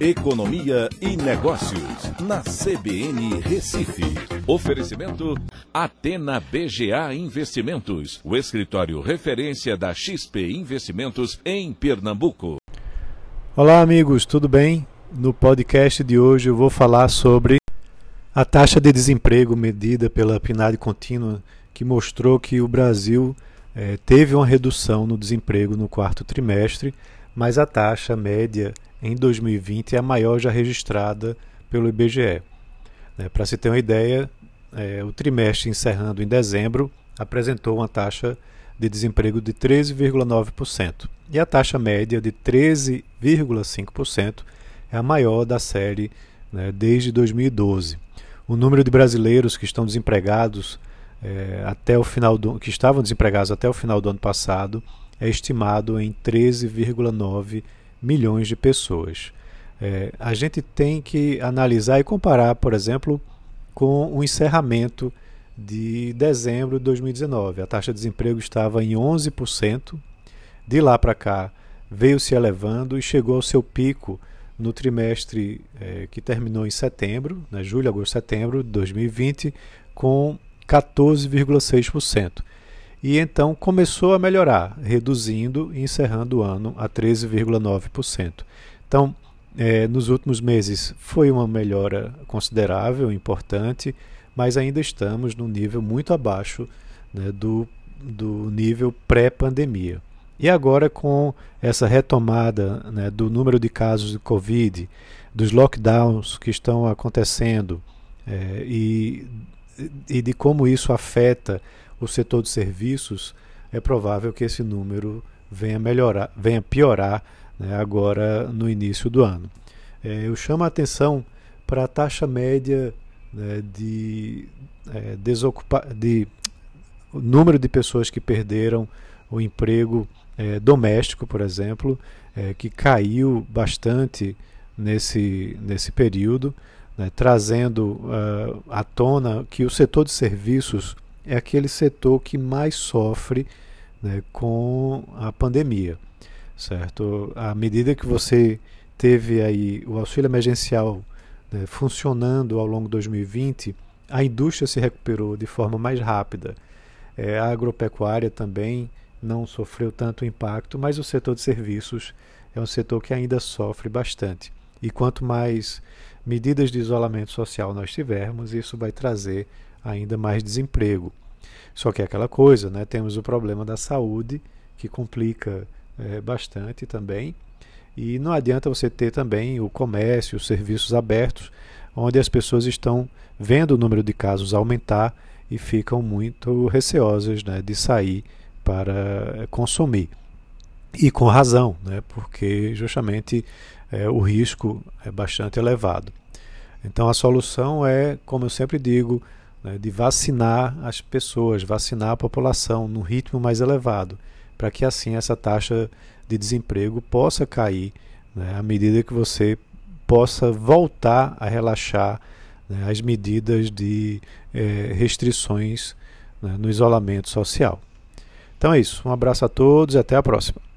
Economia e Negócios, na CBN Recife. Oferecimento Atena BGA Investimentos, o escritório referência da XP Investimentos em Pernambuco. Olá, amigos, tudo bem? No podcast de hoje eu vou falar sobre a taxa de desemprego medida pela PNAD contínua, que mostrou que o Brasil eh, teve uma redução no desemprego no quarto trimestre, mas a taxa média em 2020 é a maior já registrada pelo IBGE. Né, Para se ter uma ideia, é, o trimestre encerrando em dezembro apresentou uma taxa de desemprego de 13,9% e a taxa média de 13,5% é a maior da série né, desde 2012. O número de brasileiros que estão desempregados é, até o final do, que estavam desempregados até o final do ano passado é estimado em 13,9 milhões de pessoas. É, a gente tem que analisar e comparar, por exemplo, com o encerramento de dezembro de 2019. A taxa de desemprego estava em 11%. De lá para cá, veio se elevando e chegou ao seu pico no trimestre é, que terminou em setembro, né, julho, agosto, setembro de 2020, com 14,6%. E então começou a melhorar, reduzindo e encerrando o ano a 13,9%. Então, é, nos últimos meses foi uma melhora considerável, importante, mas ainda estamos num nível muito abaixo né, do, do nível pré-pandemia. E agora, com essa retomada né, do número de casos de Covid, dos lockdowns que estão acontecendo é, e, e de como isso afeta o setor de serviços, é provável que esse número venha melhorar, venha piorar né, agora no início do ano. É, eu chamo a atenção para a taxa média né, de, é, desocupa de o número de pessoas que perderam o emprego é, doméstico, por exemplo, é, que caiu bastante nesse, nesse período, né, trazendo uh, à tona que o setor de serviços é aquele setor que mais sofre né, com a pandemia, certo? À medida que você teve aí o auxílio emergencial né, funcionando ao longo de 2020, a indústria se recuperou de forma mais rápida. É, a agropecuária também não sofreu tanto impacto, mas o setor de serviços é um setor que ainda sofre bastante. E quanto mais medidas de isolamento social nós tivermos, isso vai trazer ainda mais desemprego. Só que é aquela coisa, né? temos o problema da saúde, que complica é, bastante também. E não adianta você ter também o comércio, os serviços abertos, onde as pessoas estão vendo o número de casos aumentar e ficam muito receosas né, de sair para consumir. E com razão, né, porque justamente é, o risco é bastante elevado. Então a solução é, como eu sempre digo, né, de vacinar as pessoas, vacinar a população num ritmo mais elevado, para que assim essa taxa de desemprego possa cair né, à medida que você possa voltar a relaxar né, as medidas de eh, restrições né, no isolamento social. Então é isso. Um abraço a todos e até a próxima.